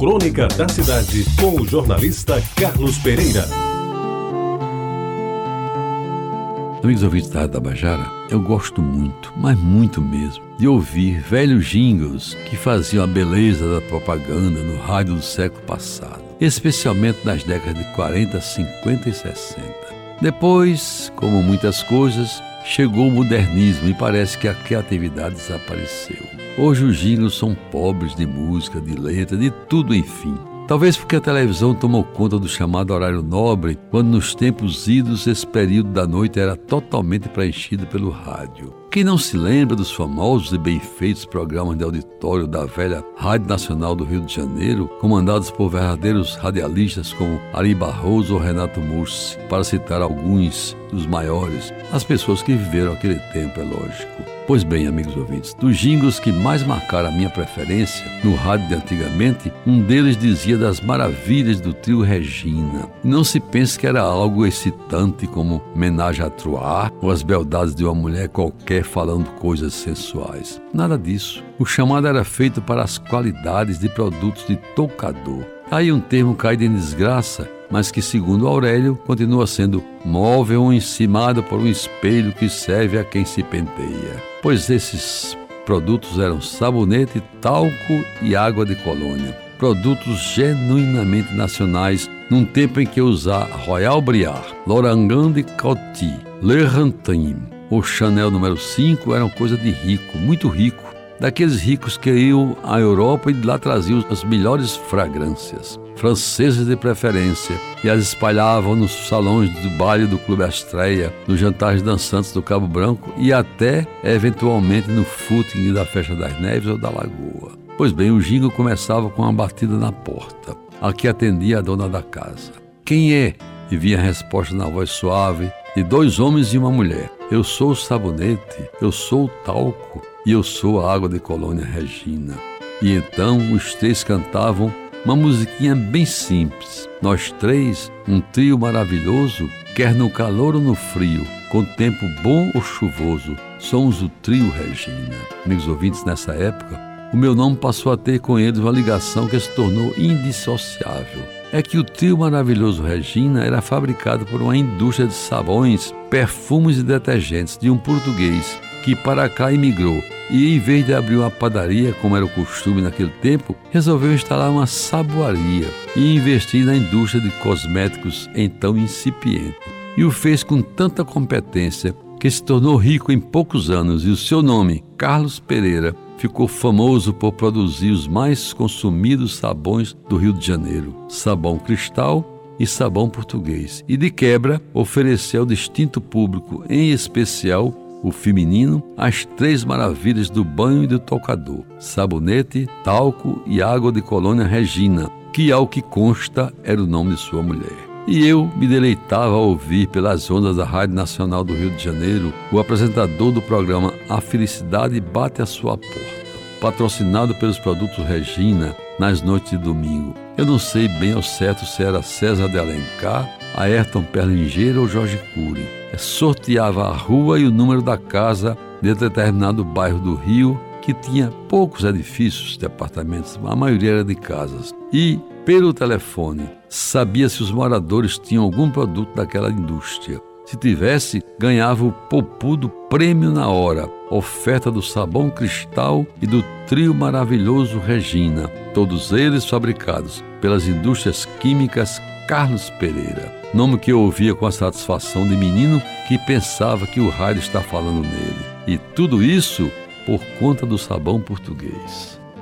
Crônica da Cidade, com o jornalista Carlos Pereira. Amigos ouvintes da Tabajara, eu gosto muito, mas muito mesmo, de ouvir velhos jingles que faziam a beleza da propaganda no rádio do século passado, especialmente nas décadas de 40, 50 e 60. Depois, como muitas coisas, chegou o modernismo e parece que a criatividade desapareceu. Hoje os jingles são pobres de música, de letra, de tudo, enfim. Talvez porque a televisão tomou conta do chamado horário nobre, quando nos tempos idos esse período da noite era totalmente preenchido pelo rádio. Quem não se lembra dos famosos e bem feitos programas de auditório da velha Rádio Nacional do Rio de Janeiro, comandados por verdadeiros radialistas como Ari Barroso ou Renato Mursi, para citar alguns dos maiores, as pessoas que viveram aquele tempo, é lógico. Pois bem, amigos ouvintes, dos jingles que mais marcaram a minha preferência no rádio de antigamente, um deles dizia das maravilhas do trio Regina. Não se pense que era algo excitante como Menage à Trois ou as beldades de uma mulher qualquer falando coisas sensuais. Nada disso. O chamado era feito para as qualidades de produtos de tocador. Aí um termo caído em desgraça mas que, segundo Aurélio, continua sendo móvel encimado por um espelho que serve a quem se penteia. Pois esses produtos eram sabonete, talco e água de colônia. Produtos genuinamente nacionais, num tempo em que usar Royal Briar, Lorangan de Coty, Le Rantin ou Chanel número 5 eram coisa de rico, muito rico daqueles ricos que iam à Europa e de lá traziam as melhores fragrâncias, francesas de preferência, e as espalhavam nos salões do baile do Clube Astreia, nos jantares dançantes do Cabo Branco e até, eventualmente, no footing da Festa das Neves ou da Lagoa. Pois bem, o jingle começava com uma batida na porta. Aqui atendia a dona da casa. Quem é? E vinha a resposta na voz suave de dois homens e uma mulher. Eu sou o sabonete, eu sou o talco, e eu sou a água de Colônia Regina. E então os três cantavam uma musiquinha bem simples. Nós três, um trio maravilhoso, quer no calor ou no frio, com tempo bom ou chuvoso, somos o trio Regina. Amigos ouvintes, nessa época, o meu nome passou a ter com eles uma ligação que se tornou indissociável. É que o trio maravilhoso Regina era fabricado por uma indústria de sabões, perfumes e detergentes de um português que para cá imigrou e, em vez de abrir uma padaria, como era o costume naquele tempo, resolveu instalar uma saboaria e investir na indústria de cosméticos então incipiente. E o fez com tanta competência que se tornou rico em poucos anos e o seu nome, Carlos Pereira, ficou famoso por produzir os mais consumidos sabões do Rio de Janeiro: sabão cristal e sabão português. E de quebra, ofereceu ao distinto público, em especial o feminino, as três maravilhas do banho e do tocador: sabonete, talco e água de colônia Regina, que, ao que consta, era o nome de sua mulher. E eu me deleitava a ouvir pelas ondas da Rádio Nacional do Rio de Janeiro o apresentador do programa A Felicidade Bate à Sua Porta, patrocinado pelos produtos Regina nas noites de domingo. Eu não sei bem ao certo se era César de Alencar, Ayrton Perlingeira ou Jorge Cury sorteava a rua e o número da casa de determinado bairro do Rio que tinha poucos edifícios de apartamentos, a maioria era de casas. E, pelo telefone, sabia se os moradores tinham algum produto daquela indústria. Se tivesse, ganhava o popudo prêmio na hora, oferta do sabão cristal e do trio maravilhoso Regina, todos eles fabricados pelas indústrias químicas Carlos Pereira, nome que eu ouvia com a satisfação de menino que pensava que o rádio está falando nele. E tudo isso por conta do sabão português.